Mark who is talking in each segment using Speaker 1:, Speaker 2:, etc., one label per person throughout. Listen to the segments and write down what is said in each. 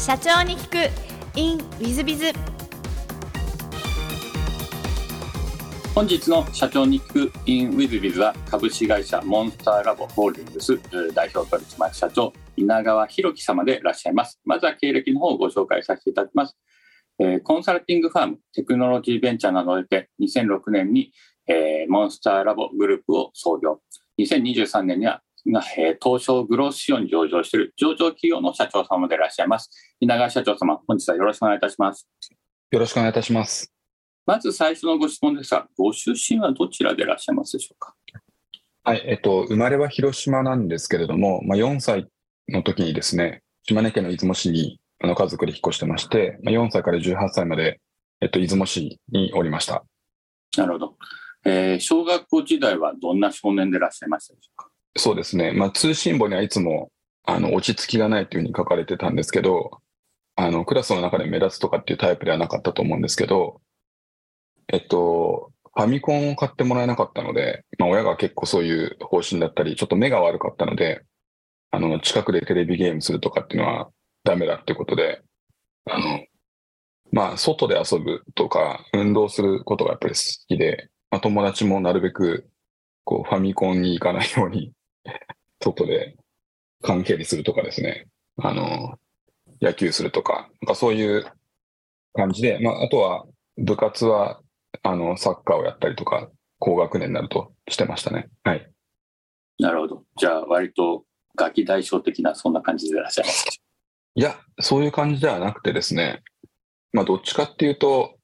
Speaker 1: 社長に聞く。In ウィズビズ
Speaker 2: 本日の社長に聞く in ウィズビズは株式会社モンスターラボホールディングス代表取締役社長稲川博樹様でいらっしゃいます。まずは経歴の方をご紹介させていただきます。えーコンサルティングファームテクノロジーベンチャーなどで2006年に、えーモンスターラボグループを創業。2023年には、がえー東証グロース市場に上場している上場企業の社長様でいらっしゃいます。稲川社長様本日はよろしくお願いいたします。
Speaker 3: よろしくお願いいたします。
Speaker 2: まず最初のご質問ですがご出身はどちらでいらっしゃいますでしょうか？
Speaker 3: はい、えっと、生まれは広島なんですけれども、まあ、4歳の時にですね、島根県の出雲市にあの家族で引っ越してまして、まあ、4歳から18歳まで、えっと、出雲市におりました。
Speaker 2: なるほど、えー小学校時代はどんな少年でいらっしゃいましたでしょうか？
Speaker 3: そうですね、まあ、通信簿にはいつもあの落ち着きがないというふうに書かれてたんですけど、あのクラスの中で目立つとかっていうタイプではなかったと思うんですけど、えっと、ファミコンを買ってもらえなかったので、まあ、親が結構そういう方針だったり、ちょっと目が悪かったので、あの、近くでテレビゲームするとかっていうのはダメだっていうことで、あの、まあ、外で遊ぶとか、運動することがやっぱり好きで、まあ、友達もなるべく、こう、ファミコンに行かないように、外で関係にするとかですね、あの、野球するとか、なんかそういう感じで、まあ、あとは部活は、あの、サッカーをやったりとか、高学年になるとしてましたね。はい。
Speaker 2: なるほど。じゃあ割とガキ大将的なそんな感じでいらっしゃいます。
Speaker 3: いや、そういう感じではなくてですね、まあ、どっちかっていうと、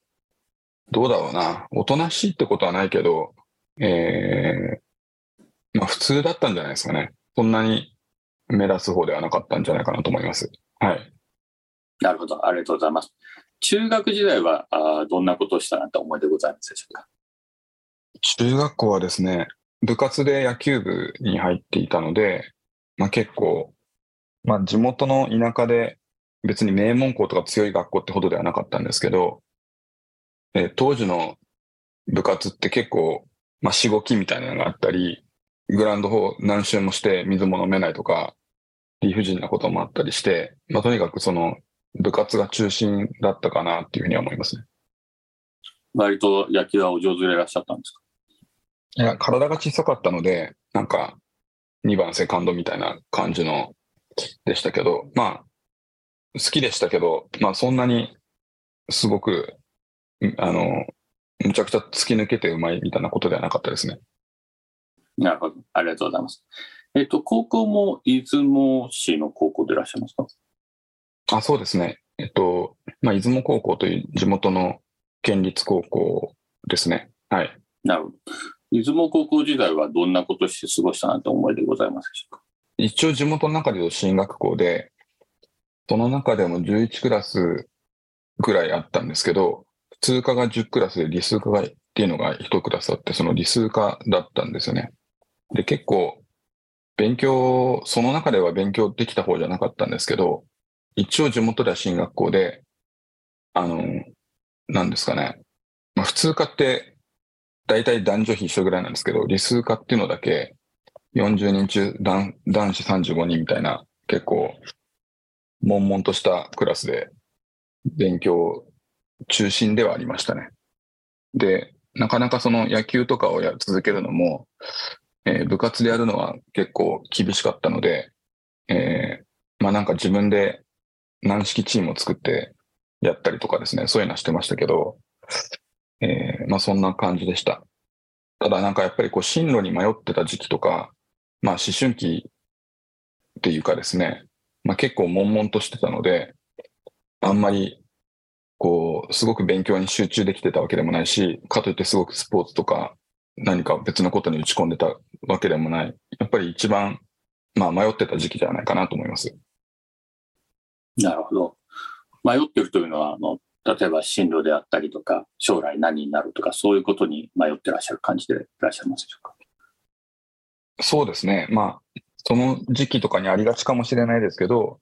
Speaker 3: どうだろうな、おとなしいってことはないけど、えー、まあ、普通だったんじゃないですかね。そんなに目立つ方ではなかったんじゃないかなと思います。はい。
Speaker 2: なるほど、ありがとうございます。中学時代はあーどんなことをしたなんて思いでございますでしょうか？
Speaker 3: 中学校はですね、部活で野球部に入っていたので、まあ、結構、まあ、地元の田舎で別に名門校とか強い学校ってほどではなかったんですけど、えー当時の部活って結構、まあ、しごきみたいなのがあったり、グラウンドを何周もして水も飲めないとか、理不尽なこともあったりして、まあ、とにかくその部活が中心だったかなっていうふうには思いますね。
Speaker 2: 割と野球はお上手でいらっしゃったんですか？
Speaker 3: いや、体が小さかったので、なんか、2番セカンドみたいな感じのでしたけど、まあ、好きでしたけど、まあそんなにすごく、んあの、むちゃくちゃ突き抜けてうまいみたいなことではなかったですね。
Speaker 2: なるほど、ありがとうございます。えっと、高校も出雲市の高校でいらっしゃいますか？
Speaker 3: あ、そうですね。えっと、まあ、出雲高校という地元の県立高校ですね。はい。
Speaker 2: なるほど。出雲高校時代はどんなことをして過ごしたなんて思いでございますでしょうか？
Speaker 3: 一応地元の中でいうと進学校で、その中でも11クラスぐらいあったんですけど、普通科が10クラスで理数科がっていうのが1クラスあって、その理数科だったんですよね。で、結構、勉強、その中では勉強できた方じゃなかったんですけど、一応地元では進学校で、あの、なんですかね。まあ、普通科って、大体男女比一緒ぐらいなんですけど、理数科っていうのだけ、40人中男男子35人みたいな、結構、悶々としたクラスで、勉強中心ではありましたね。で、なかなかその野球とかをや続けるのも、えー部活でやるのは結構厳しかったので、えーまあなんか自分で軟式チームを作ってやったりとかですね、そういうのはしてましたけど、えーまあそんな感じでした。ただなんかやっぱりこう進路に迷ってた時期とか、まあ思春期っていうかですね、まあ結構悶々としてたので、あんまりこう、すごく勉強に集中できてたわけでもないし、かといってすごくスポーツとか何か別のことに打ち込んでたわけでもない。やっぱり一番、まあ迷ってた時期ではないかなと思います。
Speaker 2: なるほど。迷ってるというのは、あの、例えば進路であったりとか、将来何になるとか、そういうことに迷ってらっしゃる感じでいらっしゃいますでしょうか？
Speaker 3: そうですね。まあ、その時期とかにありがちかもしれないですけど、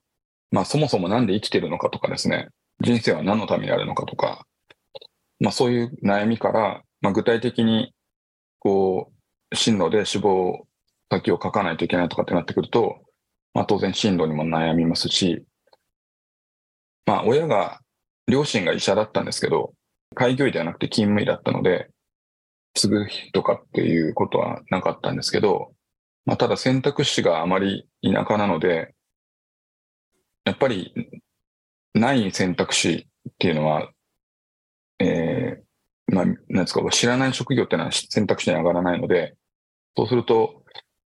Speaker 3: まあそもそもなんで生きてるのかとかですね、人生は何のためにあるのかとか、まあそういう悩みから、まあ具体的に、こう、進路で志望先を書かないといけないとかってなってくると、まあ当然進路にも悩みますし、まあ親が、両親が医者だったんですけど、開業医ではなくて勤務医だったので、継ぐ日とかっていうことはなかったんですけど、まあただ選択肢があまり田舎なので、やっぱりない選択肢っていうのは、えー、まあ、なんですか、知らない職業っていうのは選択肢に上がらないので、そうすると、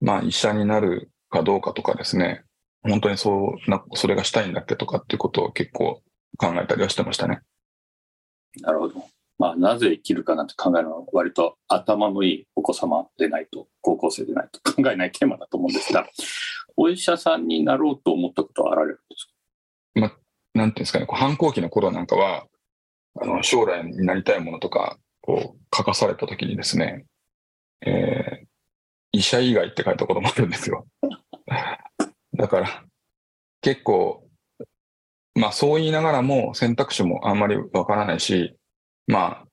Speaker 3: まあ医者になるかどうかとかですね、本当にそうな、それがしたいんだっけとかっていうことを結構考えたりはしてましたね。
Speaker 2: なるほど。まあ、なぜ生きるかなんて考えるのは割と頭のいいお子様でないと、高校生でないと 考えないテーマだと思うんですが、お医者さんになろうと思ったことはあられるんですか？
Speaker 3: まあ、なんていうんですかね、反抗期の頃なんかは、あの、将来になりたいものとか、こう、書かされた時にですね、えー、医者以外って書いたこともあるんですよ。だから、結構、まあそう言いながらも選択肢もあんまりわからないし、まあ、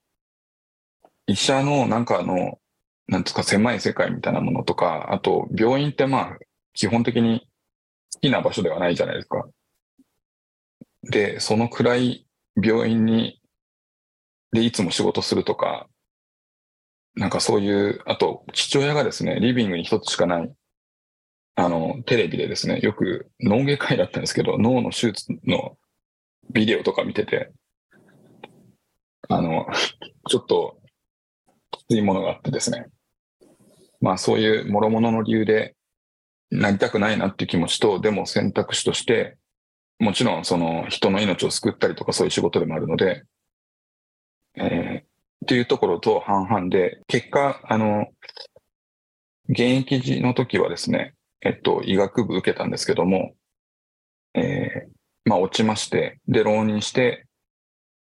Speaker 3: 医者のなんかの、なんですか、狭い世界みたいなものとか、あと病院ってまあ、基本的に好きな場所ではないじゃないですか。で、その暗い病院に、で、いつも仕事するとか、なんかそういう、あと、父親がですね、リビングに一つしかないあの、テレビでですね、よく脳外科医だったんですけど、脳の手術のビデオとか見てて、あの、ちょっときついものがあってですね。まあそういう諸々の理由でなりたくないなっていう気持ちと、でも選択肢として、もちろんその人の命を救ったりとかそういう仕事でもあるので、えー、っていうところと半々で、結果、あの、現役時の時はですね、えっと、医学部受けたんですけども、えー、まあ落ちまして、で、浪人して、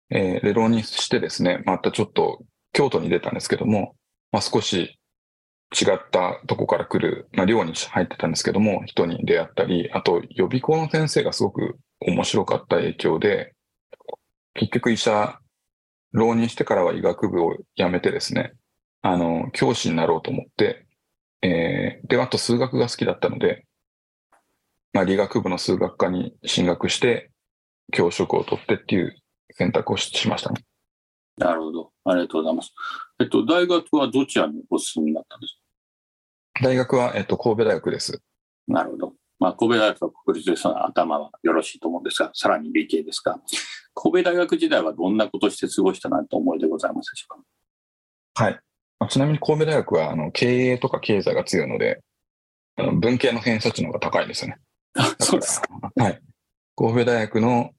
Speaker 3: えー、で、浪人してですね、またちょっと京都に出たんですけども、まあ少し違ったとこから来る、まあ寮に入ってたんですけども、人に出会ったり、あと予備校の先生がすごく面白かった影響で、結局医者、浪人してからは医学部を辞めてですね、あの、教師になろうと思って、えー、で、あと数学が好きだったので、まあ、理学部の数学科に進学して、教職を取ってっていう選択をしましたね。
Speaker 2: なるほど。ありがとうございます。えっと、大学はどちらにお進みになったんです
Speaker 3: か？大学は、えっと、神戸大学です。
Speaker 2: なるほど。まあ、神戸大学は国立ですので頭はよろしいと思うんですが、さらに理系ですが、神戸大学時代はどんなことして過ごしたなと思いでございますでしょう
Speaker 3: か？はい。ちなみに神戸大学はあの経営とか経済が強いので、あの文系の偏差値の方が高いですよね。
Speaker 2: あ、そうですか。
Speaker 3: はい。神戸大学の、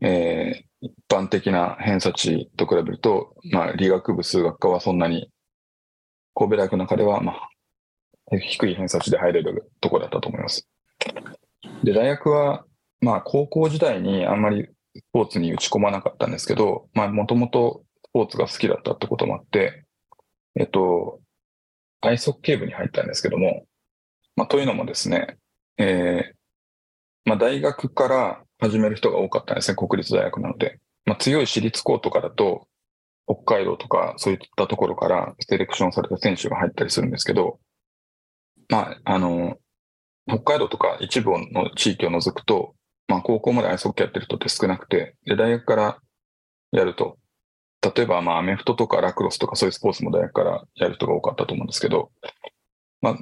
Speaker 3: えー、一般的な偏差値と比べると、まあ、理学部数学科はそんなに、神戸大学の中では、まあ、低い偏差値で入れるところだったと思います。で、大学は、まあ、高校時代にあんまりスポーツに打ち込まなかったんですけど、まあ、もともとスポーツが好きだったってこともあって、えっと、アイスホッケー部に入ったんですけども、まあ、というのもですね、えー、まあ、大学から始める人が多かったんですね、国立大学なので。まあ、強い私立校とかだと、北海道とかそういったところからセレクションされた選手が入ったりするんですけど、まあ、あの、北海道とか一部の地域を除くと、まあ、高校までアイスホッケーやってる人って少なくて、で、大学からやると、例えば、まあ、アメフトとかラクロスとかそういうスポーツも大学からやる人が多かったと思うんですけど、まあ、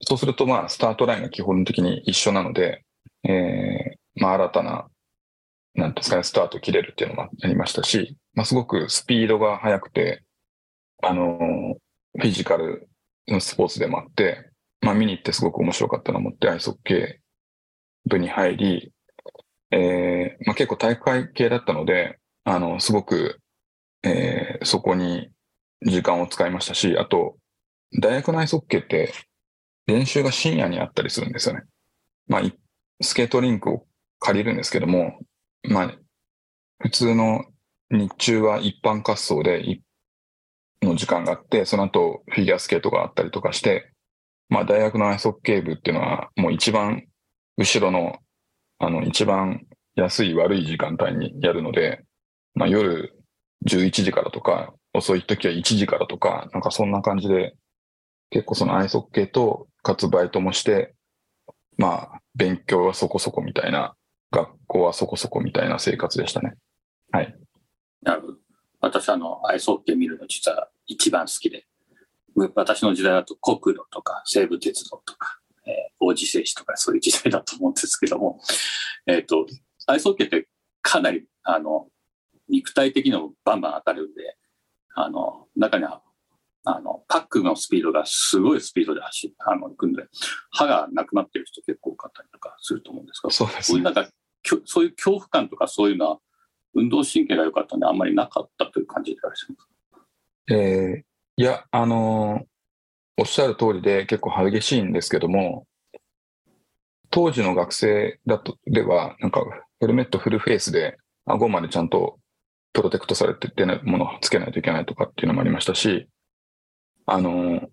Speaker 3: そうすると、まあ、スタートラインが基本的に一緒なので、えー、まあ、新たな、なんですかね、スタート切れるっていうのもありましたし、まあ、すごくスピードが速くて、あのフィジカルのスポーツでもあって、まあ、見に行ってすごく面白かったのを思って、アイスホッケー部に入り、えー、まあ、結構大会系だったので、あの、すごくえー、そこに時間を使いましたし、あと、大学内速系って練習が深夜にあったりするんですよね。まあ、スケートリンクを借りるんですけども、まあ、普通の日中は一般滑走での時間があって、その後フィギュアスケートがあったりとかして、まあ大学のアイスホッケー部っていうのはもう一番後ろの、あの一番安い悪い時間帯にやるので、まあ夜11時からとか、遅い時は1時からとか、なんかそんな感じで、結構そのアイスホッケーと、かつバイトもして、まあ、勉強はそこそこみたいな学校はそこそこみたいな生活でしたね。はい。
Speaker 2: なるほど。私、あの、アイスホッケー見るの実は一番好きで、私の時代だと国土とか西武鉄道とか、えー、王子製紙とかそういう時代だと思うんですけども、えっ、ー、と、アイスホッケーってかなり、あの、肉体的にもバンバン当たるんで、あの、中には、あの、パックのスピードがすごいスピードで走あの、行くんで、歯がなくなってる人結構多かったりとかすると思うんですけど、
Speaker 3: そうです、ね、
Speaker 2: いうなんか、そういう恐怖感とかそういうのは、運動神経が良かったんで、あんまりなかったという感じでいらっしゃいます
Speaker 3: えー、いや、あのー、おっしゃる通りで結構激しいんですけども、当時の学生だと、では、なんか、ヘルメットフルフェイスで、顎までちゃんとプロテクトされて出なものをつけないといけないとかっていうのもありましたし、あの、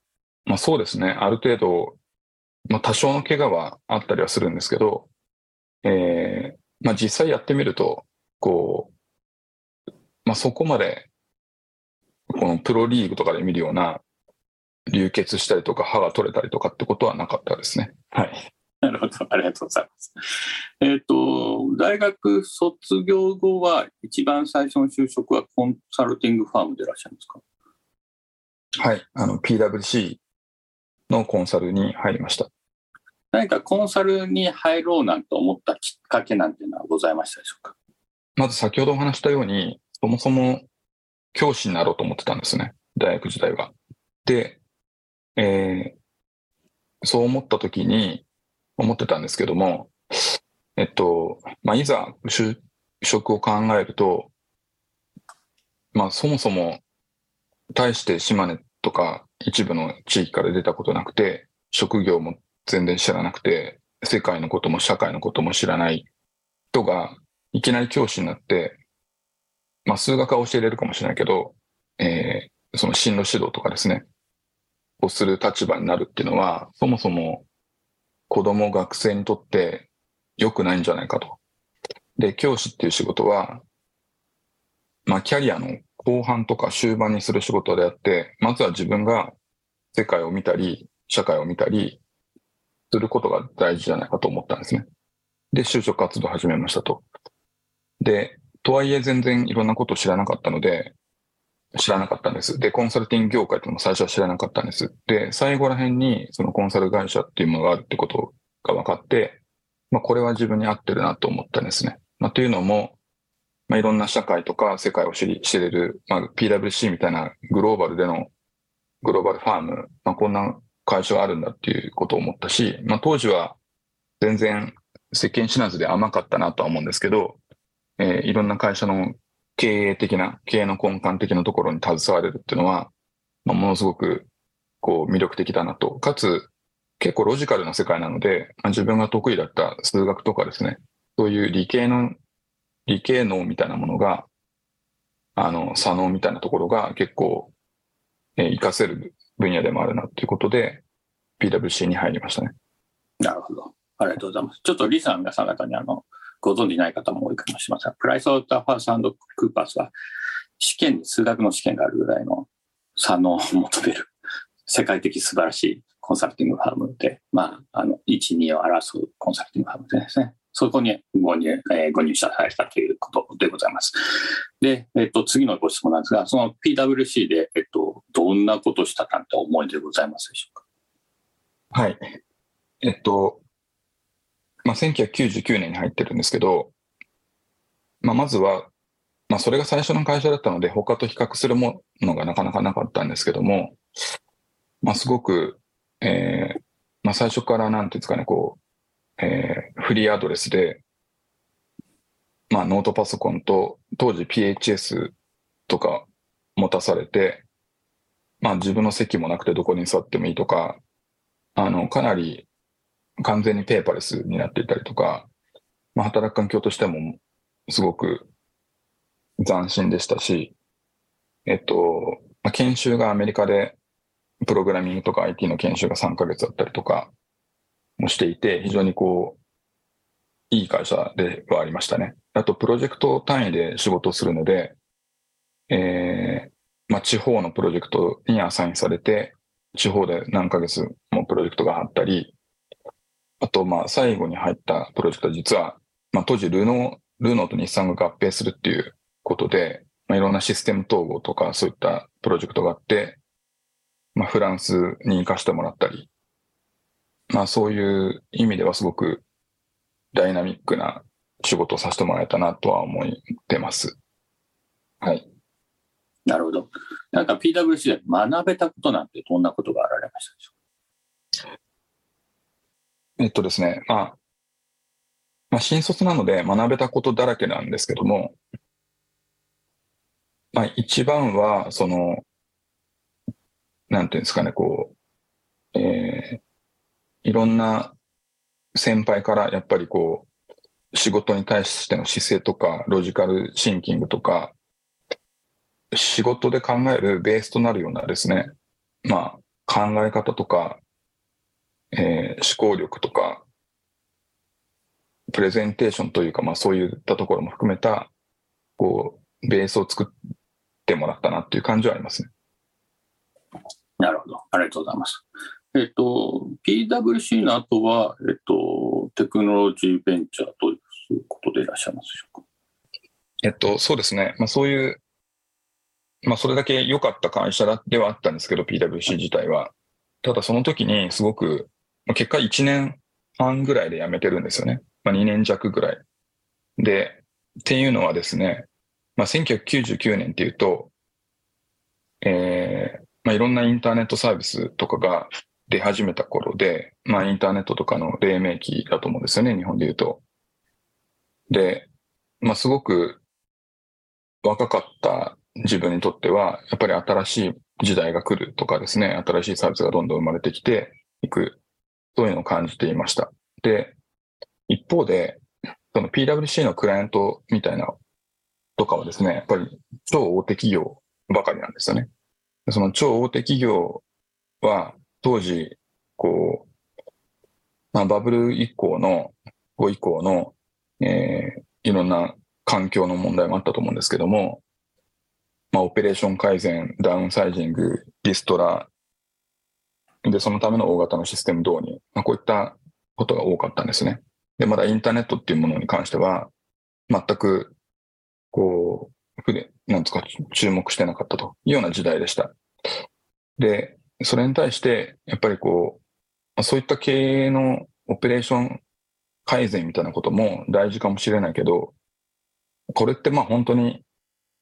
Speaker 3: まあそうですね、ある程度、まあ多少の怪我はあったりはするんですけど、えー、まあ実際やってみると、こう、まあそこまで、このプロリーグとかで見るような流血したりとか歯が取れたりとかってことはなかったですね。はい。
Speaker 2: なるほど、ありがとうございます。えっ、ー、と、大学卒業後は、一番最初の就職はコンサルティングファームでいらっしゃるんですか？
Speaker 3: はい、あの、PWC のコンサルに入りました。
Speaker 2: 何かコンサルに入ろうなんて思ったきっかけなんていうのはございましたでしょうか？
Speaker 3: まず先ほどお話したように、そもそも教師になろうと思ってたんですね、大学時代は。で、えー、そう思った時に、思ってたんですけども、えっと、まあ、いざ就職を考えると、まあ、そもそも、対して島根とか一部の地域から出たことなくて、職業も全然知らなくて、世界のことも社会のことも知らない人が、いきなり教師になって、まあ、数学は教えれるかもしれないけど、えー、その進路指導とかですね、をする立場になるっていうのは、そもそも子供、学生にとって良くないんじゃないかと。で、教師っていう仕事は、まあ、キャリアの後半とか終盤にする仕事であって、まずは自分が世界を見たり、社会を見たりすることが大事じゃないかと思ったんですね。で、就職活動始めましたと。で、とはいえ全然いろんなことを知らなかったので、知らなかったんです。で、コンサルティング業界っていうのも最初は知らなかったんです。で、最後ら辺にそのコンサル会社っていうものがあるってことが分かって、まあ、これは自分に合ってるなと思ったんですね。まあ、というのも、まあ、いろんな社会とか世界を知り、知れる、まあ、PWC みたいなグローバルでのグローバルファーム、まあ、こんな会社があるんだっていうことを思ったし、まあ、当時は全然世間知らずで甘かったなとは思うんですけど、えー、いろんな会社の経営的な、経営の根幹的なところに携われるっていうのは、まあ、ものすごく、こう、魅力的だなと。かつ、結構ロジカルな世界なので、まあ、自分が得意だった数学とかですね、そういう理系の、理系能みたいなものが、あの、左脳みたいなところが結構、えー、活かせる分野でもあるなということで、PWC に入りましたね。
Speaker 2: なるほど。ありがとうございます。ちょっとリさん皆さん方にあの、ご存じない方も多いかもしれません。プライス・オーター・ファースクーパースは、試験に数学の試験があるぐらいの差能を求める世界的素晴らしいコンサルティングファームで、まあ、あの、1、2を争うコンサルティングファームですね。そこにご入,、えー、ご入社されたということでございます。で、えっと、次のご質問なんですが、その PWC で、えっと、どんなことしたなんて思いでございますでしょう
Speaker 3: か？はい。えっと、まあ、1999年に入ってるんですけど、まあ、まずは、まあ、それが最初の会社だったので、他と比較するものがなかなかなかったんですけども、まあ、すごく、えー、まあ、最初からなんていうんですかね、こう、えー、フリーアドレスで、まあ、ノートパソコンと、当時 PHS とか持たされて、まあ、自分の席もなくてどこに座ってもいいとか、あの、かなり完全にペーパーレスになっていたりとか、まあ、働く環境としてもすごく斬新でしたし、えっと、まあ、研修がアメリカでプログラミングとか IT の研修が3ヶ月だったりとかもしていて、非常にこう、いい会社ではありましたね。あと、プロジェクト単位で仕事をするので、えー、まあ、地方のプロジェクトにアサインされて、地方で何ヶ月もプロジェクトがあったり、あと、まあ、最後に入ったプロジェクトは実はまあ、当時ルノー、ルノーと日産が合併するっていうことで、まあ、いろんなシステム統合とかそういったプロジェクトがあって、まあ、フランスに行かせてもらったり、まあ、そういう意味ではすごくダイナミックな仕事をさせてもらえたなとは思ってます。はい。
Speaker 2: なるほど。なんか PWC で学べたことなんてどんなことがあられましたでしょう？
Speaker 3: かえっとですね、まあ、まあ、新卒なので学べたことだらけなんですけども、まあ、一番は、その、なんていうんですかね、こう、えーいろんな先輩からやっぱりこう、仕事に対しての姿勢とか、ロジカルシンキングとか、仕事で考えるベースとなるようなですね、まあ、考え方とか、えー思考力とか、プレゼンテーションというか、まあそういったところも含めた、こう、ベースを作ってもらったなっていう感じはありますね。
Speaker 2: うなるほど。ありがとうございます。えっと、PWC の後は、えっと、テクノロジーベンチャーということでいらっしゃいますでしょうか？
Speaker 3: えっと、そうですね。まあそういう、まあそれだけ良かった会社ではあったんですけど、PWC 自体は。ただその時にすごく、まあ、結果1年半ぐらいで辞めてるんですよね。まあ2年弱ぐらい。で、っていうのはですね、まあ1999年っていうと、えーまあいろんなインターネットサービスとかが出始めた頃で、まあインターネットとかの黎明期だと思うんですよね、日本で言うと。で、まあすごく若かった自分にとっては、やっぱり新しい時代が来るとかですね、新しいサービスがどんどん生まれてきていく、そういうのを感じていました。で、一方で、その PWC のクライアントみたいなとかはですね、やっぱり超大手企業ばかりなんですよね。その超大手企業は当時、こう、まあ、バブル以降の、後以降の、えーいろんな環境の問題もあったと思うんですけども、まあ、オペレーション改善、ダウンサイジング、リストラ、で、そのための大型のシステム導入、まあ、こういったことが多かったんですね。で、まだインターネットっていうものに関しては、全く、こう、ふで、なんですか、注目してなかったというような時代でした。で、それに対して、やっぱりこう、そういった経営のオペレーション改善みたいなことも大事かもしれないけど、これってまあ本当に、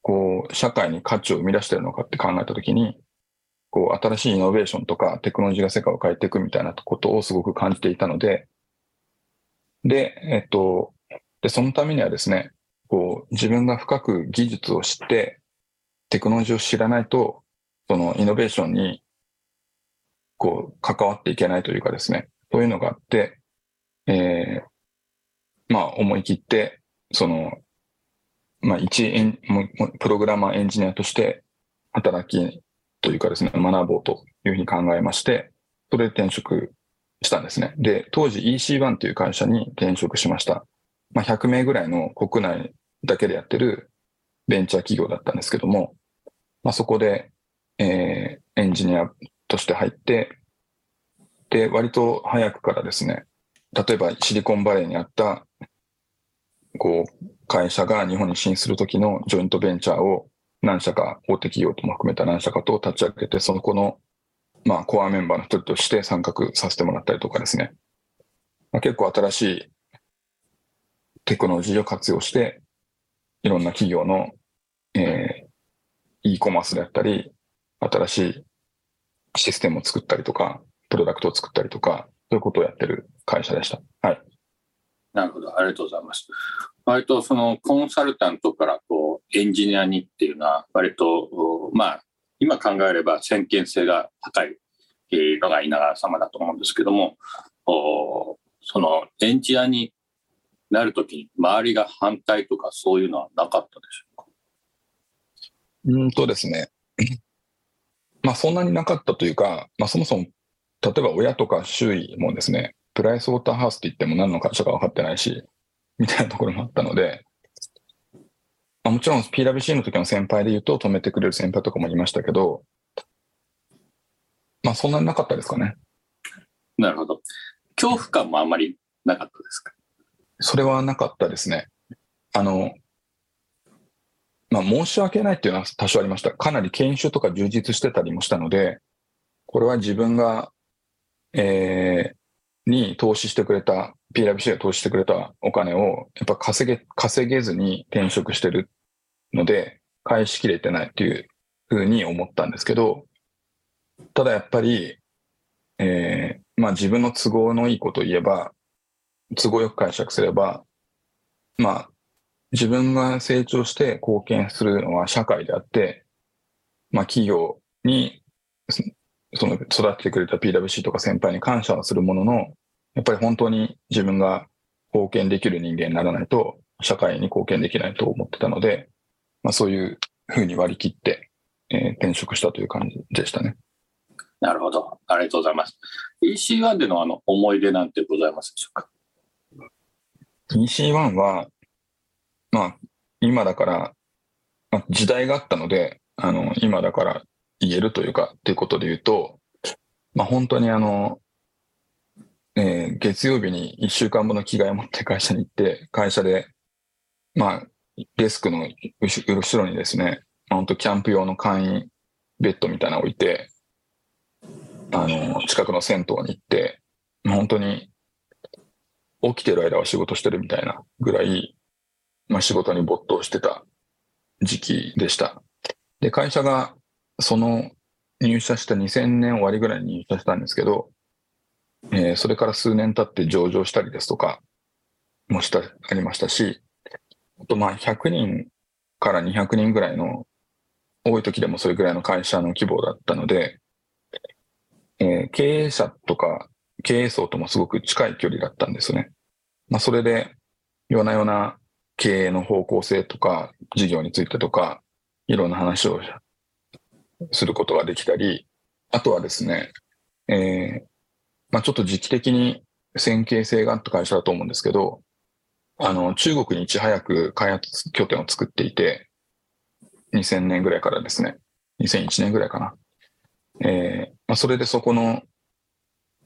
Speaker 3: こう、社会に価値を生み出してるのかって考えたときに、こう、新しいイノベーションとかテクノロジーが世界を変えていくみたいなことをすごく感じていたので、で、えっと、で、そのためにはですね、こう、自分が深く技術を知って、テクノロジーを知らないと、そのイノベーションに、こう、関わっていけないというかですね、そういうのがあって、えーまあ、思い切って、その、まあ、一エン、プログラマーエンジニアとして働きというかですね、学ぼうというふうに考えまして、それで転職したんですね。で、当時 EC1 という会社に転職しました。まあ、100名ぐらいの国内だけでやってるベンチャー企業だったんですけども、まあ、そこで、えーエンジニアとして入って、で、割と早くからですね、例えばシリコンバレーにあった、こう、会社が日本に進出するときのジョイントベンチャーを何社か、大手企業とも含めた何社かと立ち上げて、その子の、まあ、コアメンバーの一人として参画させてもらったりとかですね。まあ、結構新しいテクノロジーを活用して、いろんな企業の、えー e コマースであったり、新しいシステムを作ったりとか、プロダクトを作ったりとか、そういうことをやってる会社でした。はい。
Speaker 2: なるほど。ありがとうございます。割とそのコンサルタントからこうエンジニアにっていうのは割と、まあ、今考えれば先見性が高いのが稲川様だと思うんですけども、そのエンジニアになるときに周りが反対とかそういうのはなかったでしょうか？
Speaker 3: うんとですね。まあそんなになかったというか、まあそもそも、例えば親とか周囲もですね、プライスウォーターハウスって言っても何の会社か分かってないし、みたいなところもあったので、まあ、もちろん PWC の時の先輩で言うと止めてくれる先輩とかもいましたけど、まあそんなになかったですかね。
Speaker 2: なるほど。恐怖感もあんまりなかったですか？
Speaker 3: それはなかったですね。あの、まあ、申し訳ないっていうのは多少ありました。かなり研修とか充実してたりもしたので、これは自分が、えー、に投資してくれた、PWC が投資してくれたお金を、やっぱ稼げ、稼げずに転職してるので、返しきれてないっていうふうに思ったんですけど、ただやっぱり、えー、まあ自分の都合のいいことを言えば、都合よく解釈すれば、まあ、自分が成長して貢献するのは社会であって、まあ企業に、その育ててくれた PWC とか先輩に感謝はするものの、やっぱり本当に自分が貢献できる人間にならないと、社会に貢献できないと思ってたので、まあそういうふうに割り切って、えー、転職したという感じでしたね。
Speaker 2: なるほど。ありがとうございます。EC1 でのあの思い出なんてございますでしょうか
Speaker 3: ？EC1 は、まあ、今だから、まあ、時代があったので、あの、今だから言えるというか、っていうことで言うと、まあ、本当にあの、えー、月曜日に1週間分の着替えを持って会社に行って、会社で、まあ、デスクの後ろにですね、本当キャンプ用の簡易ベッドみたいなのを置いて、あの、近くの銭湯に行って、まあ本当に起きてる間は仕事してるみたいなぐらい、まあ仕事に没頭してた時期でした。で、会社がその入社した2000年終わりぐらいに入社したんですけど、えー、それから数年経って上場したりですとかもした、ありましたし、あとまあ100人から200人ぐらいの多い時でもそれぐらいの会社の規模だったので、えー、経営者とか経営層ともすごく近い距離だったんですね。まあ、それで、夜な夜な経営の方向性とか、事業についてとか、いろんな話をすることができたり、あとはですね、えー、まあ、ちょっと時期的に線形性があった会社だと思うんですけど、あの、中国にいち早く開発拠点を作っていて、2000年ぐらいからですね、2001年ぐらいかな。えー、まあ、それでそこの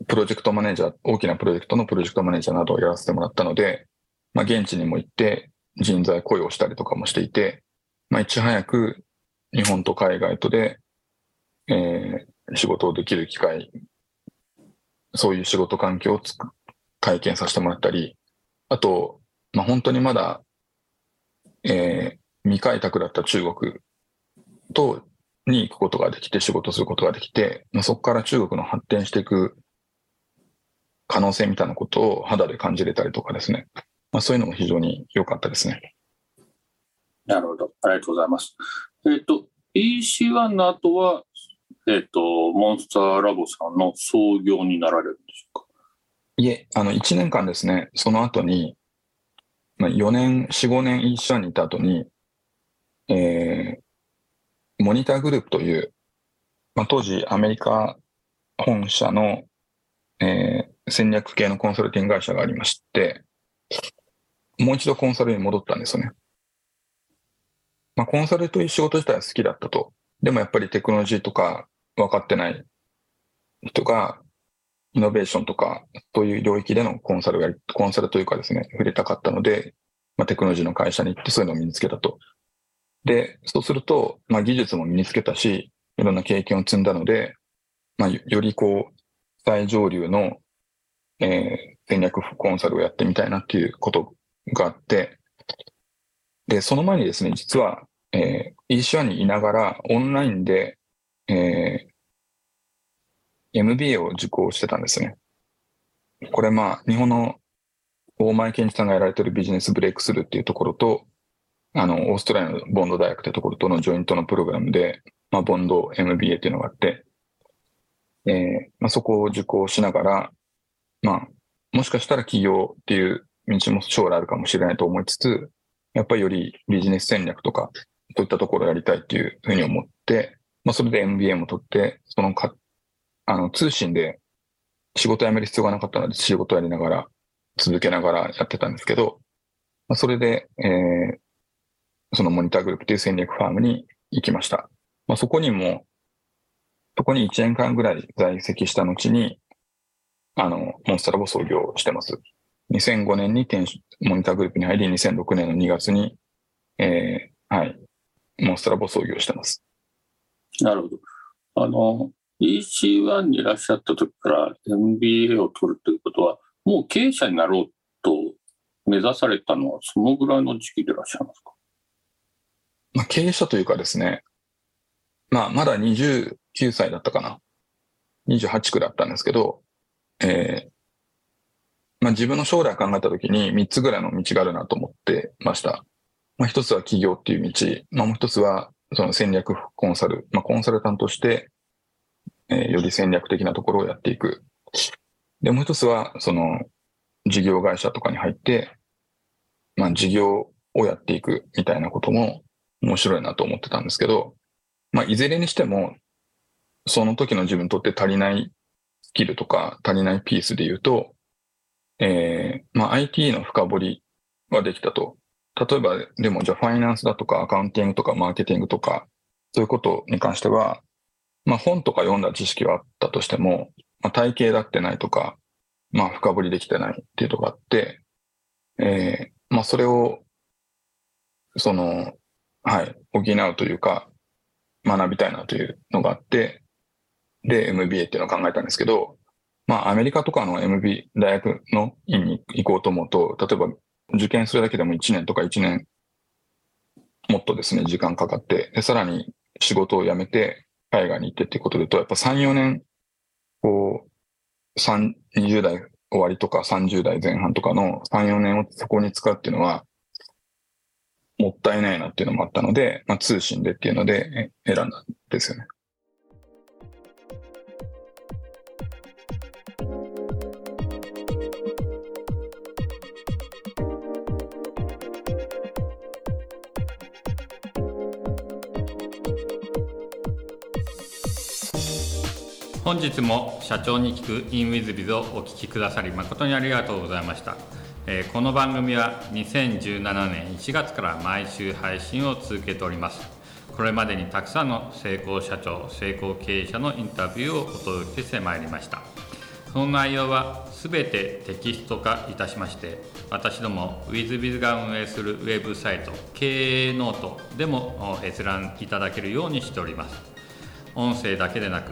Speaker 3: プロジェクトマネージャー、大きなプロジェクトのプロジェクトマネージャーなどをやらせてもらったので、まあ、現地にも行って人材雇用したりとかもしていて、まあ、いち早く日本と海外とで、えー、仕事をできる機会、そういう仕事環境をつく体験させてもらったり、あと、まあ、本当にまだ、えー、未開拓だった中国とに行くことができて仕事することができて、まあ、そこから中国の発展していく可能性みたいなことを肌で感じれたりとかですね。まあ、そういうのも非常に良かったですね。
Speaker 2: なるほど。ありがとうございます。えっ、ー、と、EC1 の後は、えっ、ー、と、モンスターラボさんの創業になられるんでしょうか？
Speaker 3: いえ、あの、1年間ですね、その後に、まあ、4年、4、5年 EC1 にいた後に、えー、モニターグループという、まあ、当時アメリカ本社の、えー、戦略系のコンサルティング会社がありまして、もう一度コンサルに戻ったんですよね。まあ、コンサルという仕事自体は好きだったと。でもやっぱりテクノロジーとか分かってない人が、イノベーションとか、そういう領域でのコンサルが、コンサルというかですね、触れたかったので、まあ、テクノロジーの会社に行ってそういうのを身につけたと。で、そうすると、まあ、技術も身につけたし、いろんな経験を積んだので、まあ、よりこう、最上流のえー、戦略コンサルをやってみたいなっていうことがあって、で、その前にですね、実は、えー、e c にいながらオンラインで、えー、MBA を受講してたんですね。これまあ、日本の大前健二さんがやられてるビジネスブレイクスルーっていうところと、あの、オーストラリアのボンド大学ってところとのジョイントのプログラムで、まあ、ボンド MBA っていうのがあって、えー、まあ、そこを受講しながら、まあ、もしかしたら企業っていう道も将来あるかもしれないと思いつつ、やっぱりよりビジネス戦略とか、そういったところをやりたいっていうふうに思って、まあ、それで MBA も取って、そのか、あの、通信で仕事辞める必要がなかったので、仕事やりながら、続けながらやってたんですけど、まあ、それで、えー、そのモニターグループっていう戦略ファームに行きました。まあ、そこにも、そこに1年間ぐらい在籍した後に、あの、モンスタラボ創業してます。2005年に天モニターグループに入り、2006年の2月に、えー、はい、モンストラボ創業してます。
Speaker 4: なるほど。あの、EC1 にいらっしゃった時から MBA を取るということは、もう経営者になろうと目指されたのは、そのぐらいの時期でいらっしゃいますか、
Speaker 3: まあ、経営者というかですね、まあ、まだ29歳だったかな。28区だったんですけど、えー、まあ、自分の将来考えたときに3つぐらいの道があるなと思ってました。まあ、一つは企業っていう道、まあ、もう一つはその戦略コンサル、まあ、コンサルタントして、えー、より戦略的なところをやっていく。で、もう一つは、その、事業会社とかに入って、まあ、事業をやっていくみたいなことも面白いなと思ってたんですけど、まあ、いずれにしても、その時の自分にとって足りないスキルとか足りないピースで言うと、えー、まあ、IT の深掘りはできたと。例えば、でもじゃあファイナンスだとかアカウンティングとかマーケティングとか、そういうことに関しては、まあ本とか読んだ知識はあったとしても、まあ、体系だってないとか、まあ深掘りできてないっていうとこがあって、えー、まあそれを、その、はい、補うというか、学びたいなというのがあって、で、MBA っていうのを考えたんですけど、まあ、アメリカとかの MB、大学の院に行こうと思うと、例えば受験するだけでも1年とか1年、もっとですね、時間かかって、で、さらに仕事を辞めて、海外に行ってっていうことでと、やっぱ3、4年、こう、3、20代終わりとか30代前半とかの3、4年をそこに使うっていうのは、もったいないなっていうのもあったので、まあ、通信でっていうので選んだんですよね。
Speaker 4: 本日も社長に聞く in WithBiz をお聞きくださり誠にありがとうございました、えー、この番組は2017年1月から毎週配信を続けております。これまでにたくさんの成功社長成功経営者のインタビューをお届けしてまいりました。その内容はすべてテキスト化いたしまして私ども WithBiz が運営するウェブサイト経営ノートでも閲覧いただけるようにしております。音声だけでなく